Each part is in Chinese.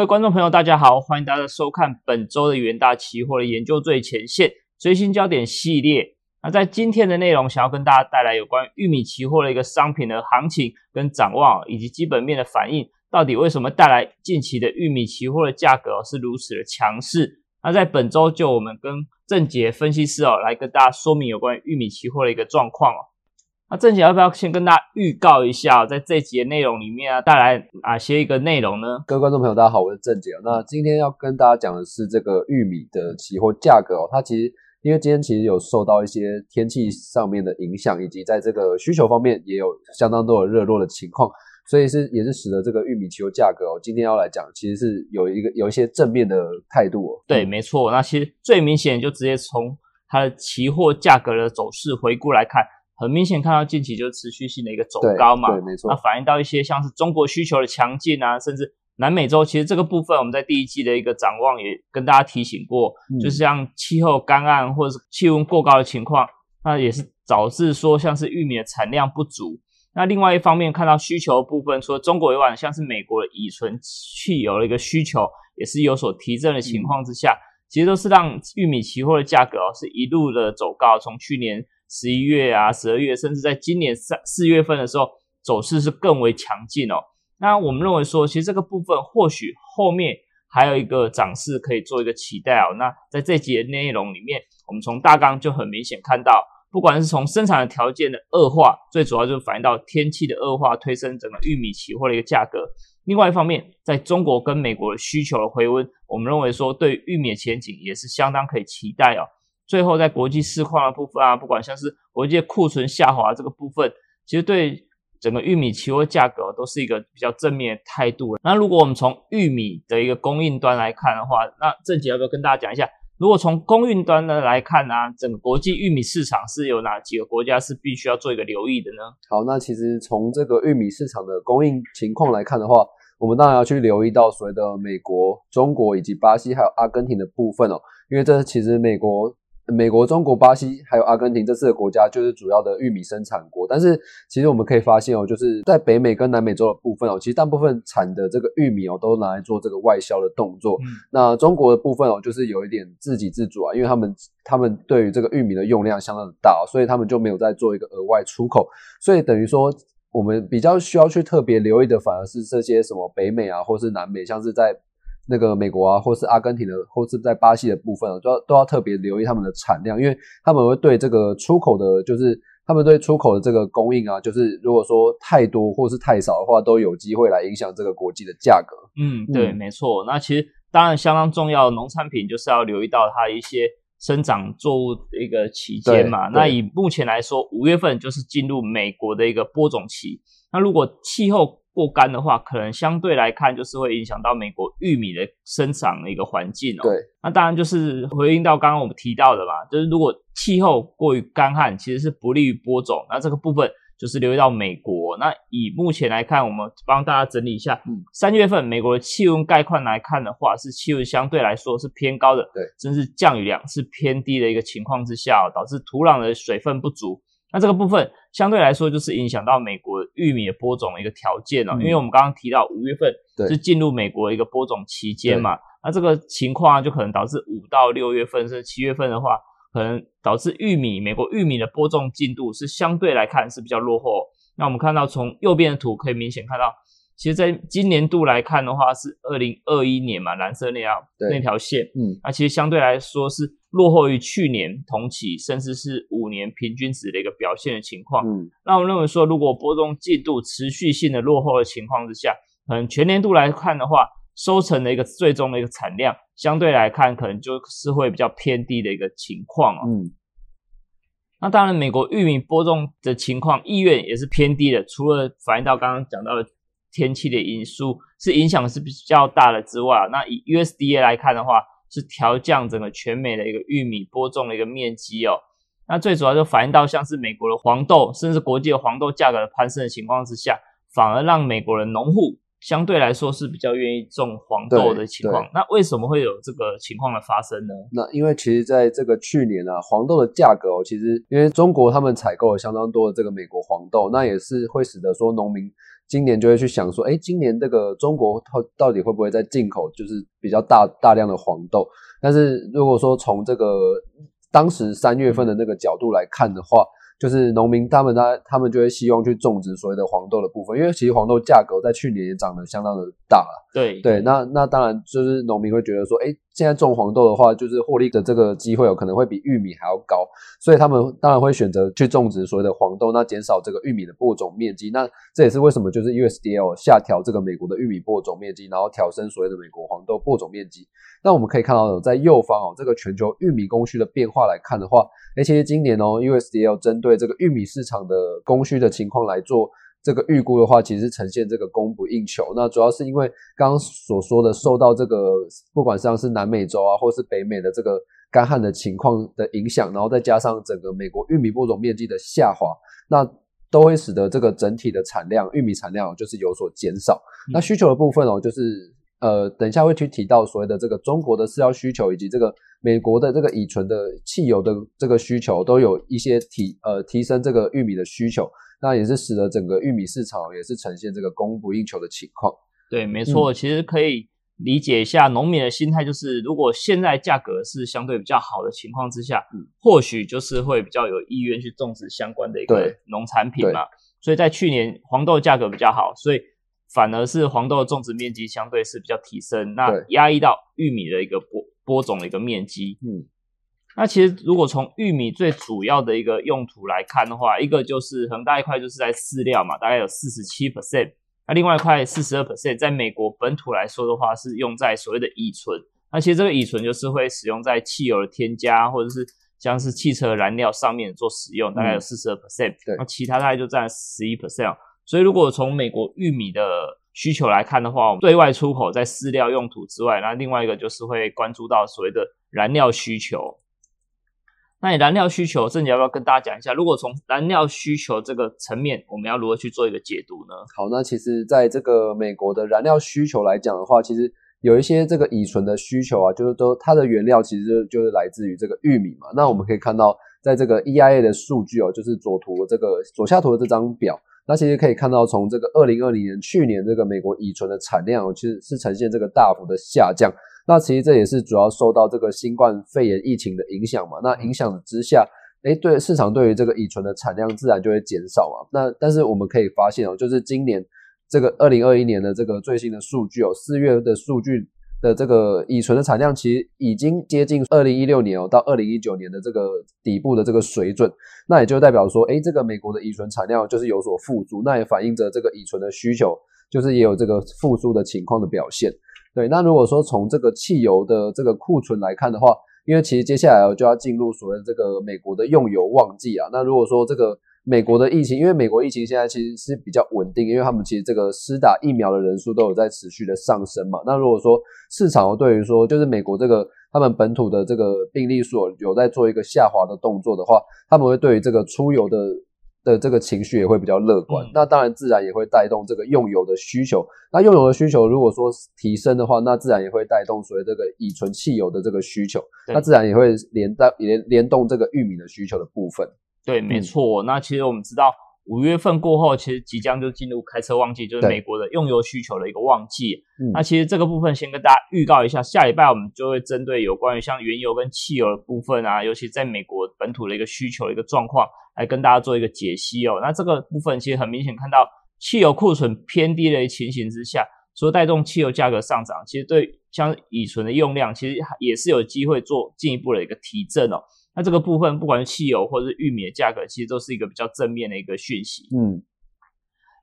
各位观众朋友，大家好，欢迎大家收看本周的元大期货的研究最前线最新焦点系列。那在今天的内容，想要跟大家带来有关玉米期货的一个商品的行情跟展望，以及基本面的反应，到底为什么带来近期的玉米期货的价格是如此的强势？那在本周就我们跟郑杰分析师哦，来跟大家说明有关玉米期货的一个状况哦。那正姐要不要先跟大家预告一下，在这集的内容里面啊，带来哪些一个内容呢？各位观众朋友，大家好，我是正姐。那今天要跟大家讲的是这个玉米的期货价格哦。它其实因为今天其实有受到一些天气上面的影响，以及在这个需求方面也有相当多的热络的情况，所以是也是使得这个玉米期货价格哦，今天要来讲，其实是有一个有一些正面的态度哦。对，没错。那其实最明显就直接从它的期货价格的走势回顾来看。很明显看到近期就是持续性的一个走高嘛，对，没错。那反映到一些像是中国需求的强劲啊，甚至南美洲，其实这个部分我们在第一季的一个展望也跟大家提醒过，就是像气候干旱或者是气温过高的情况，那也是导致说像是玉米的产量不足。那另外一方面看到需求部分，除了中国以外，像是美国的乙醇汽油的一个需求也是有所提振的情况之下，其实都是让玉米期货的价格哦是一路的走高，从去年。十一月啊，十二月，甚至在今年三四月份的时候，走势是更为强劲哦。那我们认为说，其实这个部分或许后面还有一个涨势可以做一个期待哦。那在这节内容里面，我们从大纲就很明显看到，不管是从生产的条件的恶化，最主要就是反映到天气的恶化，推升整个玉米期货的一个价格。另外一方面，在中国跟美国的需求的回温，我们认为说对玉米的前景也是相当可以期待哦。最后，在国际市况的部分啊，不管像是国际库存下滑这个部分，其实对整个玉米期货价格都是一个比较正面的态度。那如果我们从玉米的一个供应端来看的话，那郑姐要不要跟大家讲一下？如果从供应端呢来看呢，整个国际玉米市场是有哪几个国家是必须要做一个留意的呢？好，那其实从这个玉米市场的供应情况来看的话，我们当然要去留意到所谓的美国、中国以及巴西还有阿根廷的部分哦，因为这其实美国。美国、中国、巴西还有阿根廷这四个国家就是主要的玉米生产国，但是其实我们可以发现哦，就是在北美跟南美洲的部分哦，其实大部分产的这个玉米哦，都拿来做这个外销的动作。那中国的部分哦，就是有一点自给自足啊，因为他们他们对于这个玉米的用量相当的大，所以他们就没有再做一个额外出口，所以等于说我们比较需要去特别留意的，反而是这些什么北美啊，或是南美，像是在。那个美国啊，或是阿根廷的，或是在巴西的部分啊，都要都要特别留意他们的产量，因为他们会对这个出口的，就是他们对出口的这个供应啊，就是如果说太多或是太少的话，都有机会来影响这个国际的价格。嗯，对，没错。那其实当然相当重要，农产品就是要留意到它一些生长作物的一个期间嘛。那以目前来说，五月份就是进入美国的一个播种期。那如果气候过干的话，可能相对来看就是会影响到美国玉米的生长的一个环境哦。对，那当然就是回应到刚刚我们提到的嘛，就是如果气候过于干旱，其实是不利于播种。那这个部分就是留意到美国。那以目前来看，我们帮大家整理一下，三月份美国的气温概况来看的话，是气温相对来说是偏高的，对，甚至降雨量是偏低的一个情况之下，导致土壤的水分不足。那这个部分相对来说就是影响到美国玉米的播种的一个条件了，因为我们刚刚提到五月份是进入美国一个播种期间嘛，那这个情况就可能导致五到六月份甚至七月份的话，可能导致玉米美国玉米的播种进度是相对来看是比较落后。那我们看到从右边的图可以明显看到。其实，在今年度来看的话，是二零二一年嘛，蓝色那条那条线，嗯，那其实相对来说是落后于去年同期，甚至是五年平均值的一个表现的情况。嗯，那我们认为说，如果播种进度持续性的落后的情况之下，可能全年度来看的话，收成的一个最终的一个产量，相对来看可能就是会比较偏低的一个情况啊。嗯，那当然，美国玉米播种的情况意愿也是偏低的，除了反映到刚刚讲到的。天气的因素是影响是比较大的之外，那以 USDA 来看的话，是调降整个全美的一个玉米播种的一个面积哦。那最主要就反映到像是美国的黄豆，甚至国际的黄豆价格的攀升的情况之下，反而让美国的农户相对来说是比较愿意种黄豆的情况。那为什么会有这个情况的发生呢？那因为其实在这个去年啊，黄豆的价格哦，其实因为中国他们采购了相当多的这个美国黄豆，那也是会使得说农民今年就会去想说，哎，今年这个中国到到底会不会在进口就是比较大大量的黄豆？但是如果说从这个当时三月份的那个角度来看的话，就是农民他们他他们就会希望去种植所谓的黄豆的部分，因为其实黄豆价格在去年也涨得相当的大了。对对，那那当然就是农民会觉得说，哎。现在种黄豆的话，就是获利的这个机会有可能会比玉米还要高，所以他们当然会选择去种植所谓的黄豆，那减少这个玉米的播种面积。那这也是为什么就是 USDL 下调这个美国的玉米播种面积，然后调升所谓的美国黄豆播种面积。那我们可以看到，在右方哦，这个全球玉米供需的变化来看的话，哎，其实今年哦，USDL 针对这个玉米市场的供需的情况来做。这个预估的话，其实呈现这个供不应求。那主要是因为刚刚所说的，受到这个不管像是南美洲啊，或是北美的这个干旱的情况的影响，然后再加上整个美国玉米播种面积的下滑，那都会使得这个整体的产量，玉米产量就是有所减少。那需求的部分哦，就是呃，等一下会去提到所谓的这个中国的饲料需求，以及这个美国的这个乙醇的汽油的这个需求，都有一些提呃提升这个玉米的需求。那也是使得整个玉米市场也是呈现这个供不应求的情况。对，没错，其实可以理解一下农民的心态，就是如果现在价格是相对比较好的情况之下，或许就是会比较有意愿去种植相关的一个农产品嘛。所以在去年黄豆价格比较好，所以反而是黄豆的种植面积相对是比较提升，那压抑到玉米的一个播播种的一个面积。嗯。那其实，如果从玉米最主要的一个用途来看的话，一个就是很大一块就是在饲料嘛，大概有四十七 percent。那另外一块四十二 percent，在美国本土来说的话，是用在所谓的乙醇。那其实这个乙醇就是会使用在汽油的添加，或者是像是汽车燃料上面做使用，大概有四十二 percent。对，那其他大概就占十一 percent。所以如果从美国玉米的需求来看的话，对外出口在饲料用途之外，那另外一个就是会关注到所谓的燃料需求。那你燃料需求，这里要不要跟大家讲一下？如果从燃料需求这个层面，我们要如何去做一个解读呢？好，那其实在这个美国的燃料需求来讲的话，其实有一些这个乙醇的需求啊，就是都它的原料其实就是来自于这个玉米嘛。那我们可以看到，在这个 EIA 的数据哦，就是左图这个左下图的这张表，那其实可以看到，从这个二零二零年去年这个美国乙醇的产量，其实是呈现这个大幅的下降。那其实这也是主要受到这个新冠肺炎疫情的影响嘛。那影响之下，哎，对市场对于这个乙醇的产量自然就会减少嘛。那但是我们可以发现哦，就是今年这个二零二一年的这个最新的数据哦，四月的数据的这个乙醇的产量其实已经接近二零一六年哦到二零一九年的这个底部的这个水准。那也就代表说，哎，这个美国的乙醇产量就是有所复苏，那也反映着这个乙醇的需求就是也有这个复苏的情况的表现。对，那如果说从这个汽油的这个库存来看的话，因为其实接下来就要进入所谓这个美国的用油旺季啊。那如果说这个美国的疫情，因为美国疫情现在其实是比较稳定，因为他们其实这个施打疫苗的人数都有在持续的上升嘛。那如果说市场对于说就是美国这个他们本土的这个病例数有在做一个下滑的动作的话，他们会对于这个出游的。的这个情绪也会比较乐观，那当然自然也会带动这个用油的需求。那用油的需求如果说提升的话，那自然也会带动所谓这个乙醇汽油的这个需求，那自然也会连带连联动这个玉米的需求的部分。对，没错。那其实我们知道。五月份过后，其实即将就进入开车旺季，就是美国的用油需求的一个旺季。那其实这个部分先跟大家预告一下，下礼拜我们就会针对有关于像原油跟汽油的部分啊，尤其在美国本土的一个需求的一个状况，来跟大家做一个解析哦。那这个部分其实很明显看到，汽油库存偏低的情形之下，所带动汽油价格上涨，其实对像乙醇的用量，其实也是有机会做进一步的一个提振哦。那这个部分，不管是汽油或者是玉米的价格，其实都是一个比较正面的一个讯息。嗯，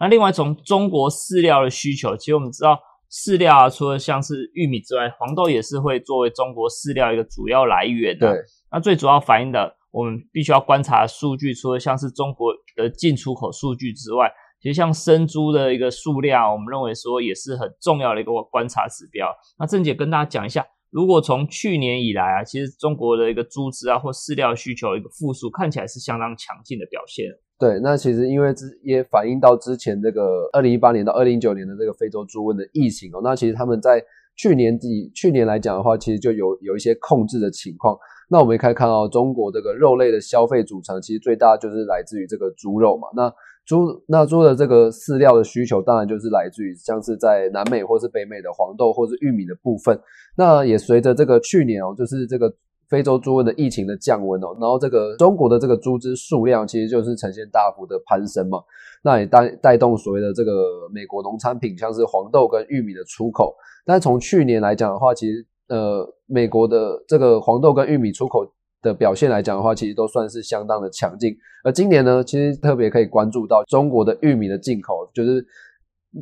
那另外从中国饲料的需求，其实我们知道饲料啊，除了像是玉米之外，黄豆也是会作为中国饲料一个主要来源的。对，那最主要反映的，我们必须要观察数据，除了像是中国的进出口数据之外，其实像生猪的一个数量，我们认为说也是很重要的一个观察指标。那郑姐跟大家讲一下。如果从去年以来啊，其实中国的一个猪只啊或饲料需求一个复苏，看起来是相当强劲的表现。对，那其实因为之也反映到之前这个二零一八年到二零一九年的这个非洲猪瘟的疫情哦，那其实他们在去年底去年来讲的话，其实就有有一些控制的情况。那我们可以看到，中国这个肉类的消费组成，其实最大就是来自于这个猪肉嘛。那猪那猪的这个饲料的需求，当然就是来自于像是在南美或是北美的黄豆或是玉米的部分。那也随着这个去年哦，就是这个。非洲猪瘟的疫情的降温哦，然后这个中国的这个猪只数量其实就是呈现大幅的攀升嘛，那也带带动所谓的这个美国农产品，像是黄豆跟玉米的出口。但从去年来讲的话，其实呃美国的这个黄豆跟玉米出口的表现来讲的话，其实都算是相当的强劲。而今年呢，其实特别可以关注到中国的玉米的进口，就是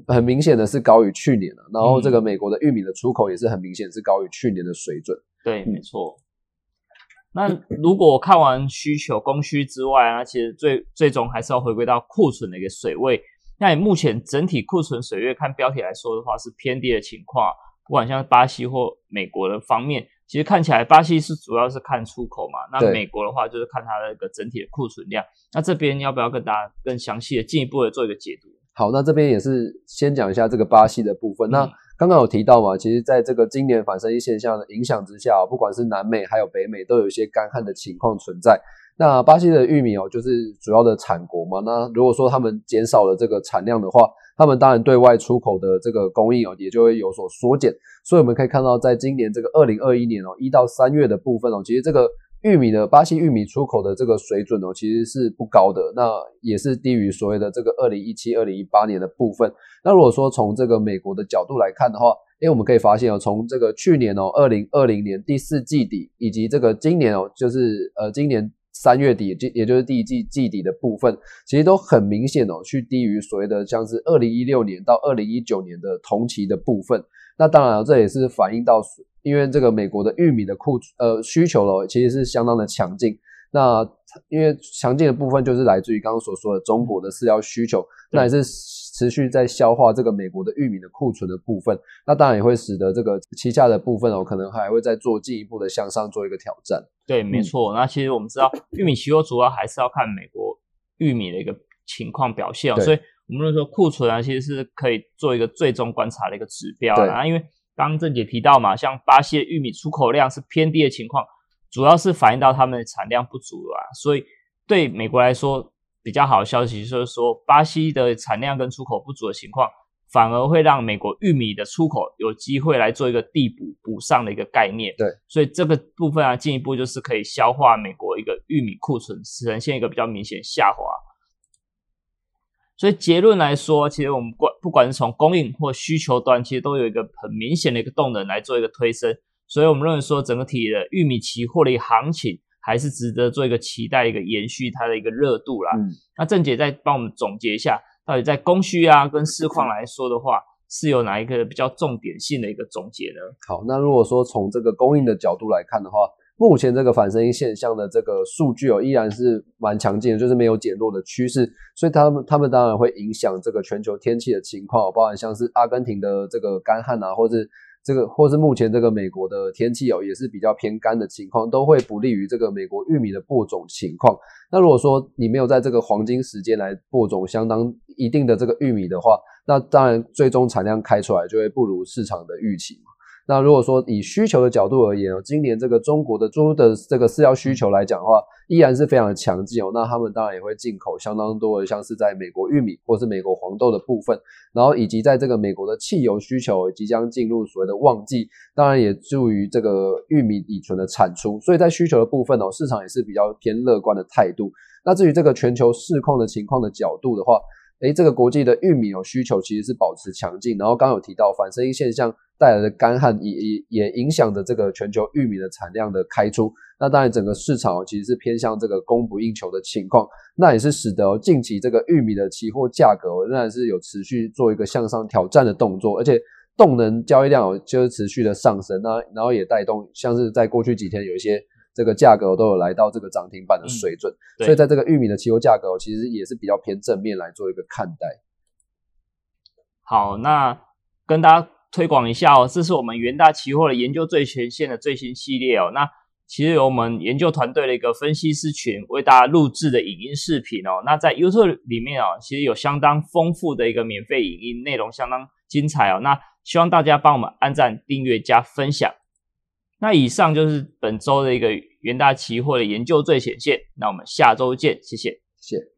很明显的是高于去年的，然后这个美国的玉米的出口也是很明显是高于去年的水准。对，没错。那如果看完需求供需之外啊，其实最最终还是要回归到库存的一个水位。那你目前整体库存水位看标题来说的话，是偏低的情况。不管像巴西或美国的方面，其实看起来巴西是主要是看出口嘛，那美国的话就是看它的一个整体的库存量。那这边要不要跟大家更详细的进一步的做一个解读？好，那这边也是先讲一下这个巴西的部分。那刚刚有提到嘛，其实在这个今年反生育现象的影响之下，不管是南美还有北美，都有一些干旱的情况存在。那巴西的玉米哦，就是主要的产国嘛。那如果说他们减少了这个产量的话，他们当然对外出口的这个供应哦，也就会有所缩减。所以我们可以看到，在今年这个二零二一年哦，一到三月的部分哦，其实这个。玉米的巴西玉米出口的这个水准哦，其实是不高的，那也是低于所谓的这个二零一七、二零一八年的部分。那如果说从这个美国的角度来看的话，诶，我们可以发现哦，从这个去年哦，二零二零年第四季底，以及这个今年哦，就是呃今年三月底，就也就是第一季季底的部分，其实都很明显哦，去低于所谓的像是二零一六年到二零一九年的同期的部分。那当然，这也是反映到。因为这个美国的玉米的库呃需求了，其实是相当的强劲。那因为强劲的部分就是来自于刚刚所说的中国的饲料需求，那也是持续在消化这个美国的玉米的库存的部分。那当然也会使得这个旗下的部分哦，可能还会再做进一步的向上做一个挑战。对，没错。那其实我们知道，玉米期货主要还是要看美国玉米的一个情况表现哦。所以我们说库存啊，其实是可以做一个最终观察的一个指标啊，因为。刚刚郑姐提到嘛，像巴西的玉米出口量是偏低的情况，主要是反映到他们的产量不足啊。所以对美国来说，比较好的消息就是说，巴西的产量跟出口不足的情况，反而会让美国玉米的出口有机会来做一个递补补上的一个概念。对，所以这个部分啊，进一步就是可以消化美国一个玉米库存，呈现一个比较明显下滑。所以结论来说，其实我们管不管是从供应或需求端，其实都有一个很明显的一个动能来做一个推升。所以我们认为说，整个体的玉米期货的一个行情还是值得做一个期待，一个延续它的一个热度啦。嗯，那郑姐再帮我们总结一下，到底在供需啊跟市况来说的话，是有哪一个比较重点性的一个总结呢？好，那如果说从这个供应的角度来看的话。目前这个反声音现象的这个数据哦，依然是蛮强劲的，就是没有减弱的趋势，所以他们他们当然会影响这个全球天气的情况，包含像是阿根廷的这个干旱啊，或是这个或是目前这个美国的天气哦，也是比较偏干的情况，都会不利于这个美国玉米的播种情况。那如果说你没有在这个黄金时间来播种相当一定的这个玉米的话，那当然最终产量开出来就会不如市场的预期嘛。那如果说以需求的角度而言哦，今年这个中国的猪的这个饲料需求来讲的话，依然是非常的强劲哦。那他们当然也会进口相当多的，像是在美国玉米或是美国黄豆的部分，然后以及在这个美国的汽油需求即将进入所谓的旺季，当然也助于这个玉米乙醇的产出。所以在需求的部分哦，市场也是比较偏乐观的态度。那至于这个全球市况的情况的角度的话，诶，这个国际的玉米有需求其实是保持强劲，然后刚有提到反声音现象带来的干旱也也也影响着这个全球玉米的产量的开出。那当然整个市场其实是偏向这个供不应求的情况，那也是使得近期这个玉米的期货价格仍然是有持续做一个向上挑战的动作，而且动能交易量就是持续的上升，那然后也带动像是在过去几天有一些。这个价格都有来到这个涨停板的水准，所以在这个玉米的期货价格，其实也是比较偏正面来做一个看待。好，那跟大家推广一下哦，这是我们元大期货的研究最前线的最新系列哦。那其实由我们研究团队的一个分析师群为大家录制的影音视频哦。那在 YouTube 里面哦，其实有相当丰富的一个免费影音内容，相当精彩哦。那希望大家帮我们按赞、订阅、加分享。那以上就是本周的一个元大期货的研究最显现，那我们下周见，谢谢，谢谢。